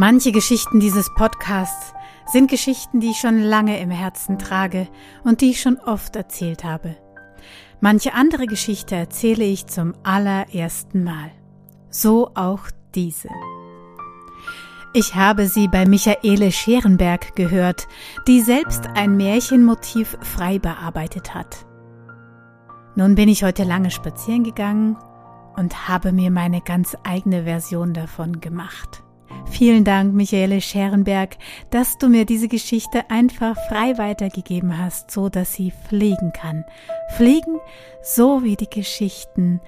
Manche Geschichten dieses Podcasts sind Geschichten, die ich schon lange im Herzen trage und die ich schon oft erzählt habe. Manche andere Geschichte erzähle ich zum allerersten Mal. So auch diese. Ich habe sie bei Michaele Scherenberg gehört, die selbst ein Märchenmotiv frei bearbeitet hat. Nun bin ich heute lange spazieren gegangen und habe mir meine ganz eigene Version davon gemacht. Vielen Dank, Michaele Scherenberg, dass du mir diese Geschichte einfach frei weitergegeben hast, so dass sie fliegen kann. Fliegen, so wie die Geschichten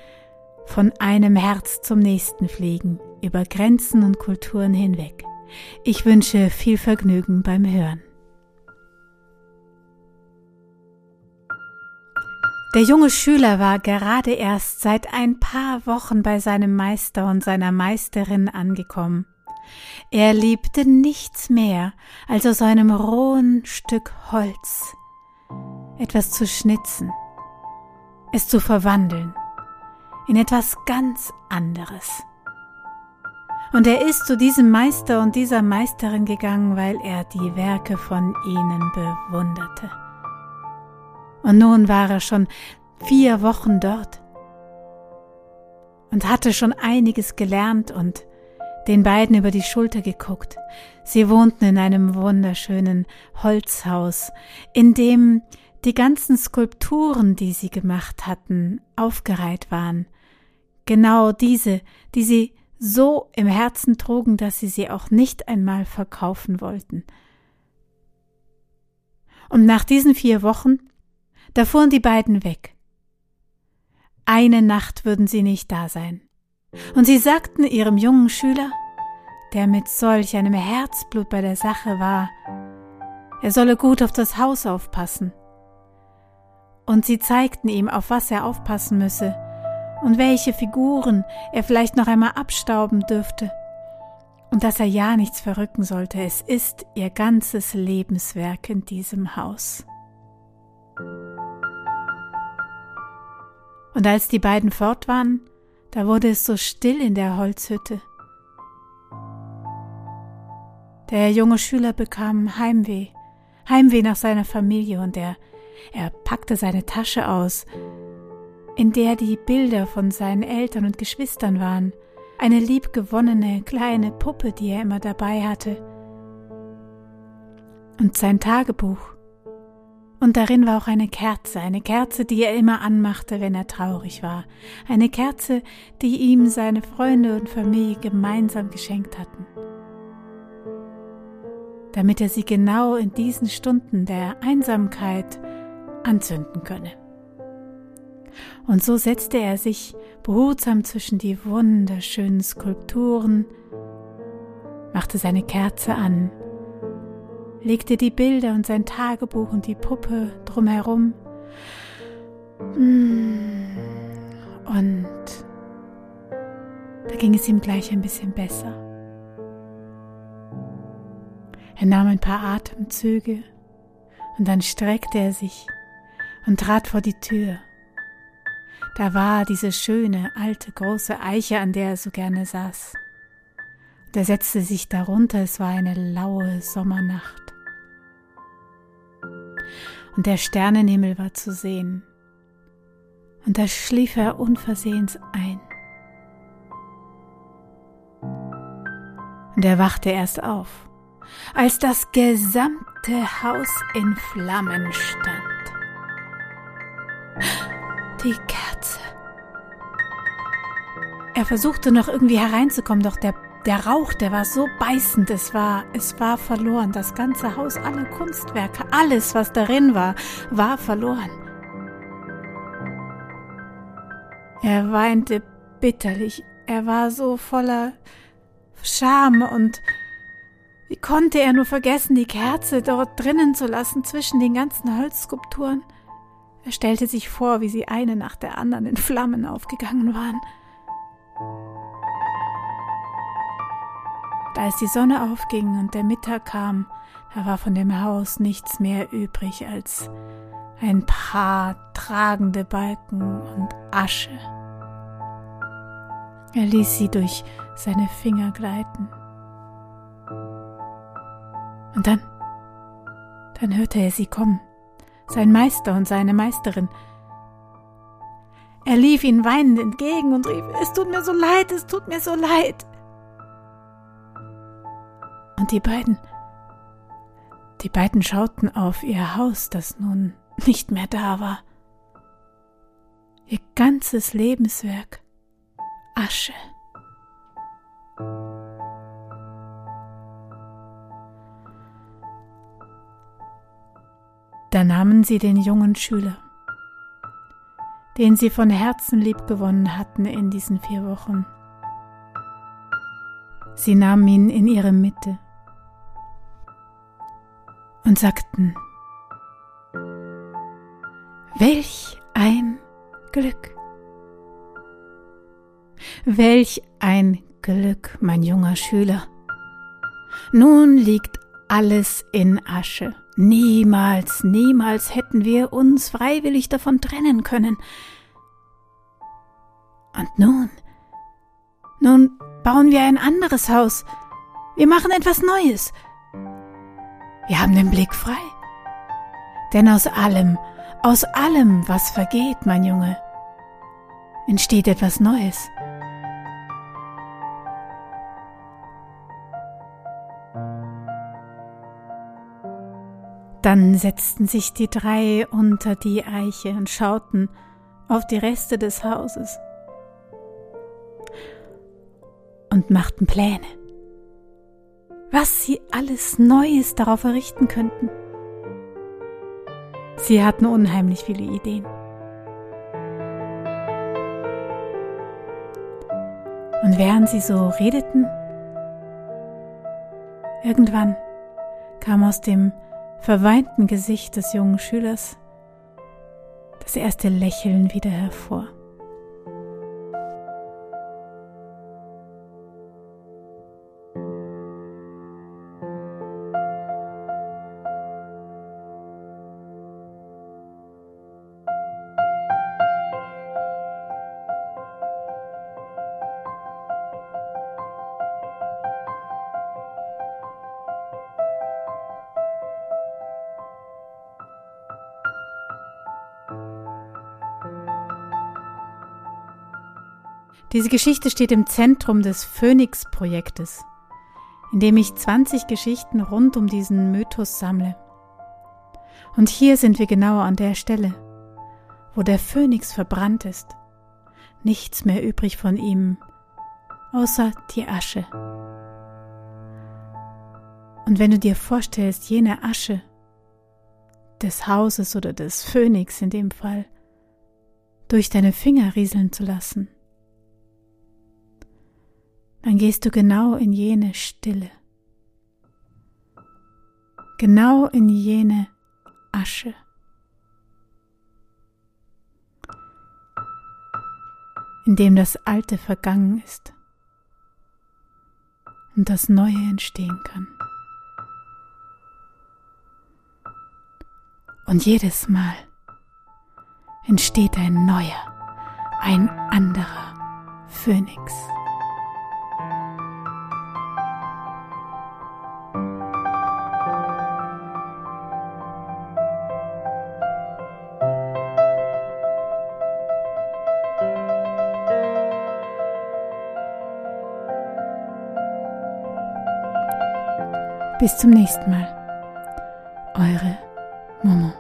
von einem Herz zum nächsten fliegen, über Grenzen und Kulturen hinweg. Ich wünsche viel Vergnügen beim Hören. Der junge Schüler war gerade erst seit ein paar Wochen bei seinem Meister und seiner Meisterin angekommen. Er liebte nichts mehr, als aus einem rohen Stück Holz etwas zu schnitzen, es zu verwandeln in etwas ganz anderes. Und er ist zu diesem Meister und dieser Meisterin gegangen, weil er die Werke von ihnen bewunderte. Und nun war er schon vier Wochen dort und hatte schon einiges gelernt und den beiden über die Schulter geguckt. Sie wohnten in einem wunderschönen Holzhaus, in dem die ganzen Skulpturen, die sie gemacht hatten, aufgereiht waren. Genau diese, die sie so im Herzen trugen, dass sie sie auch nicht einmal verkaufen wollten. Und nach diesen vier Wochen, da fuhren die beiden weg. Eine Nacht würden sie nicht da sein. Und sie sagten ihrem jungen Schüler, der mit solch einem Herzblut bei der Sache war, er solle gut auf das Haus aufpassen. Und sie zeigten ihm, auf was er aufpassen müsse und welche Figuren er vielleicht noch einmal abstauben dürfte, und dass er ja nichts verrücken sollte, es ist ihr ganzes Lebenswerk in diesem Haus. Und als die beiden fort waren, da wurde es so still in der Holzhütte. Der junge Schüler bekam Heimweh, Heimweh nach seiner Familie und er, er packte seine Tasche aus, in der die Bilder von seinen Eltern und Geschwistern waren, eine liebgewonnene kleine Puppe, die er immer dabei hatte, und sein Tagebuch und darin war auch eine Kerze, eine Kerze, die er immer anmachte, wenn er traurig war, eine Kerze, die ihm seine Freunde und Familie gemeinsam geschenkt hatten, damit er sie genau in diesen Stunden der Einsamkeit anzünden könne. Und so setzte er sich behutsam zwischen die wunderschönen Skulpturen, machte seine Kerze an legte die Bilder und sein Tagebuch und die Puppe drumherum. Mm. Und da ging es ihm gleich ein bisschen besser. Er nahm ein paar Atemzüge und dann streckte er sich und trat vor die Tür. Da war diese schöne, alte, große Eiche, an der er so gerne saß. Und er setzte sich darunter, es war eine laue Sommernacht und der Sternenhimmel war zu sehen. Und da schlief er unversehens ein. Und er wachte erst auf, als das gesamte Haus in Flammen stand. Die Kerze. Er versuchte noch irgendwie hereinzukommen, doch der der Rauch, der war so beißend, es war, es war verloren. Das ganze Haus, alle Kunstwerke, alles, was darin war, war verloren. Er weinte bitterlich. Er war so voller Scham und wie konnte er nur vergessen, die Kerze dort drinnen zu lassen zwischen den ganzen Holzskulpturen? Er stellte sich vor, wie sie eine nach der anderen in Flammen aufgegangen waren. Als die Sonne aufging und der Mittag kam, da war von dem Haus nichts mehr übrig als ein paar tragende Balken und Asche. Er ließ sie durch seine Finger gleiten. Und dann, dann hörte er sie kommen, sein Meister und seine Meisterin. Er lief ihnen weinend entgegen und rief, es tut mir so leid, es tut mir so leid. Und die beiden, die beiden schauten auf ihr Haus, das nun nicht mehr da war. Ihr ganzes Lebenswerk Asche. Da nahmen sie den jungen Schüler, den sie von Herzen lieb gewonnen hatten in diesen vier Wochen. Sie nahmen ihn in ihre Mitte und sagten, Welch ein Glück! Welch ein Glück, mein junger Schüler! Nun liegt alles in Asche. Niemals, niemals hätten wir uns freiwillig davon trennen können. Und nun, nun bauen wir ein anderes Haus. Wir machen etwas Neues. Wir haben den Blick frei. Denn aus allem, aus allem, was vergeht, mein Junge, entsteht etwas Neues. Dann setzten sich die drei unter die Eiche und schauten auf die Reste des Hauses und machten Pläne, was sie alles Neues darauf errichten könnten. Sie hatten unheimlich viele Ideen. Und während sie so redeten, irgendwann kam aus dem verweinten Gesicht des jungen Schülers das erste Lächeln wieder hervor. Diese Geschichte steht im Zentrum des Phoenix-Projektes, in dem ich 20 Geschichten rund um diesen Mythos sammle. Und hier sind wir genauer an der Stelle, wo der Phönix verbrannt ist, nichts mehr übrig von ihm, außer die Asche. Und wenn du dir vorstellst, jene Asche des Hauses oder des Phönix in dem Fall, durch deine Finger rieseln zu lassen, dann gehst du genau in jene Stille, genau in jene Asche. in dem das Alte vergangen ist und das Neue entstehen kann. Und jedes Mal entsteht ein neuer, ein anderer Phönix. Bis zum nächsten Mal. Eure Momo.